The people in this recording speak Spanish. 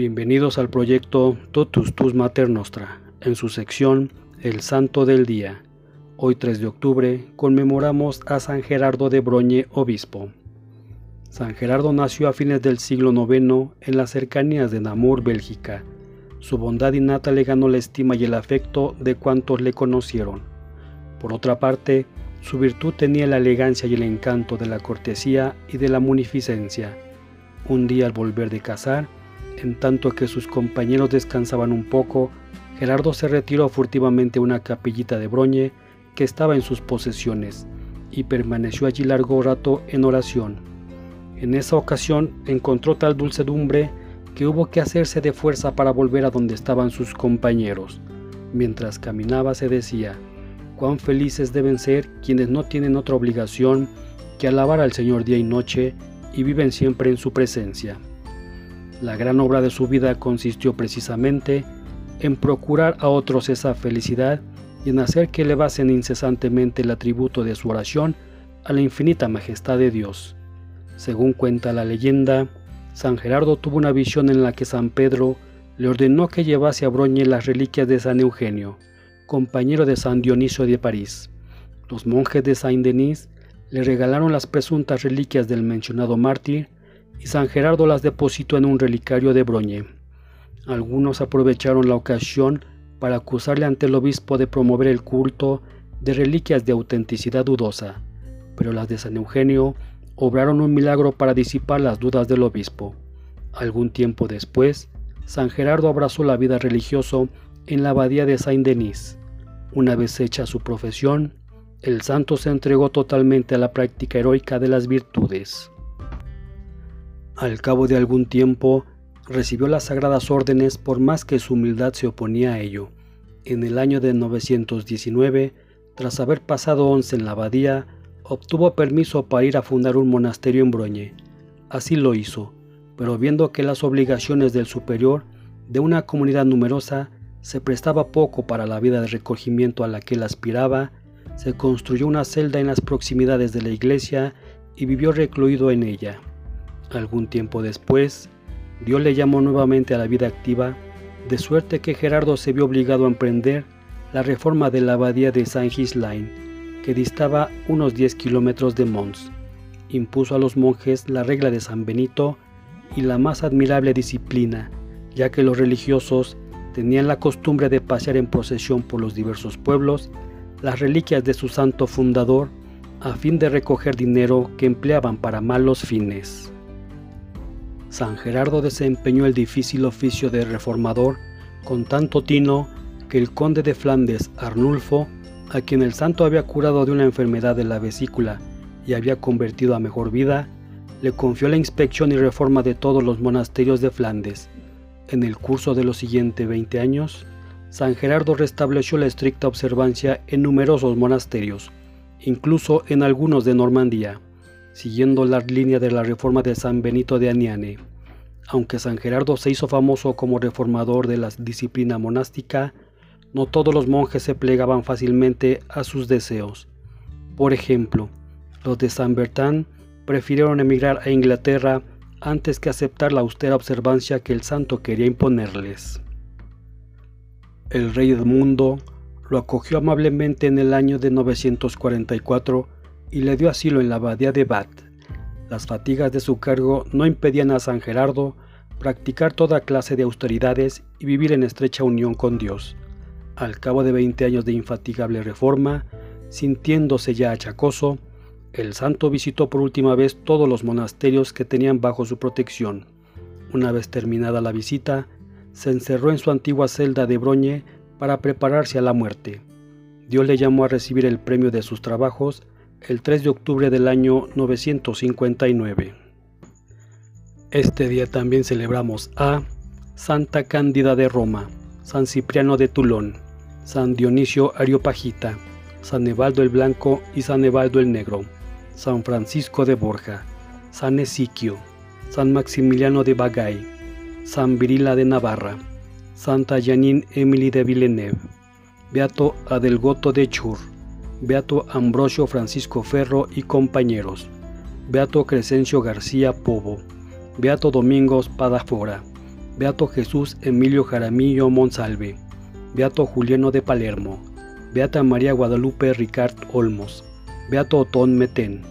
Bienvenidos al proyecto Totus Tus Mater Nostra, en su sección El Santo del Día. Hoy 3 de octubre conmemoramos a San Gerardo de Broñe, obispo. San Gerardo nació a fines del siglo IX en las cercanías de Namur, Bélgica. Su bondad innata le ganó la estima y el afecto de cuantos le conocieron. Por otra parte, su virtud tenía la elegancia y el encanto de la cortesía y de la munificencia. Un día al volver de cazar, en tanto que sus compañeros descansaban un poco, Gerardo se retiró furtivamente a una capillita de Broñe que estaba en sus posesiones y permaneció allí largo rato en oración. En esa ocasión encontró tal dulcedumbre que hubo que hacerse de fuerza para volver a donde estaban sus compañeros. Mientras caminaba se decía, cuán felices deben ser quienes no tienen otra obligación que alabar al Señor día y noche y viven siempre en su presencia. La gran obra de su vida consistió precisamente en procurar a otros esa felicidad y en hacer que elevasen incesantemente el atributo de su oración a la infinita majestad de Dios. Según cuenta la leyenda, San Gerardo tuvo una visión en la que San Pedro le ordenó que llevase a Broñe las reliquias de San Eugenio, compañero de San Dionisio de París. Los monjes de Saint-Denis le regalaron las presuntas reliquias del mencionado mártir y San Gerardo las depositó en un relicario de Broñe. Algunos aprovecharon la ocasión para acusarle ante el obispo de promover el culto de reliquias de autenticidad dudosa, pero las de San Eugenio obraron un milagro para disipar las dudas del obispo. Algún tiempo después, San Gerardo abrazó la vida religiosa en la abadía de Saint-Denis. Una vez hecha su profesión, el santo se entregó totalmente a la práctica heroica de las virtudes. Al cabo de algún tiempo, recibió las sagradas órdenes por más que su humildad se oponía a ello. En el año de 919, tras haber pasado once en la abadía, obtuvo permiso para ir a fundar un monasterio en Broñe. Así lo hizo, pero viendo que las obligaciones del superior de una comunidad numerosa se prestaba poco para la vida de recogimiento a la que él aspiraba, se construyó una celda en las proximidades de la iglesia y vivió recluido en ella. Algún tiempo después, Dios le llamó nuevamente a la vida activa, de suerte que Gerardo se vio obligado a emprender la reforma de la abadía de Saint-Gislain, que distaba unos 10 kilómetros de Mons. Impuso a los monjes la regla de San Benito y la más admirable disciplina, ya que los religiosos tenían la costumbre de pasear en procesión por los diversos pueblos las reliquias de su santo fundador a fin de recoger dinero que empleaban para malos fines. San Gerardo desempeñó el difícil oficio de reformador con tanto tino que el conde de Flandes, Arnulfo, a quien el santo había curado de una enfermedad de la vesícula y había convertido a mejor vida, le confió la inspección y reforma de todos los monasterios de Flandes. En el curso de los siguientes 20 años, San Gerardo restableció la estricta observancia en numerosos monasterios, incluso en algunos de Normandía siguiendo la línea de la reforma de San Benito de Aniane. Aunque San Gerardo se hizo famoso como reformador de la disciplina monástica, no todos los monjes se plegaban fácilmente a sus deseos. Por ejemplo, los de San Bertán prefirieron emigrar a Inglaterra antes que aceptar la austera observancia que el santo quería imponerles. El rey Edmundo lo acogió amablemente en el año de 944 y le dio asilo en la abadía de Bath. Las fatigas de su cargo no impedían a San Gerardo practicar toda clase de austeridades y vivir en estrecha unión con Dios. Al cabo de 20 años de infatigable reforma, sintiéndose ya achacoso, el santo visitó por última vez todos los monasterios que tenían bajo su protección. Una vez terminada la visita, se encerró en su antigua celda de Broñe para prepararse a la muerte. Dios le llamó a recibir el premio de sus trabajos el 3 de octubre del año 959. Este día también celebramos a Santa Cándida de Roma, San Cipriano de Tulón, San Dionisio Ariopagita, San Evaldo el Blanco y San Evaldo el Negro, San Francisco de Borja, San Esiquio, San Maximiliano de Bagay, San Virila de Navarra, Santa Janine Emily de Villeneuve, Beato Adelgoto de Chur, Beato Ambrosio Francisco Ferro y compañeros, Beato Crescencio García Pobo, Beato Domingos Padafora, Beato Jesús Emilio Jaramillo Monsalve, Beato Juliano de Palermo, Beata María Guadalupe Ricard Olmos, Beato Otón Metén,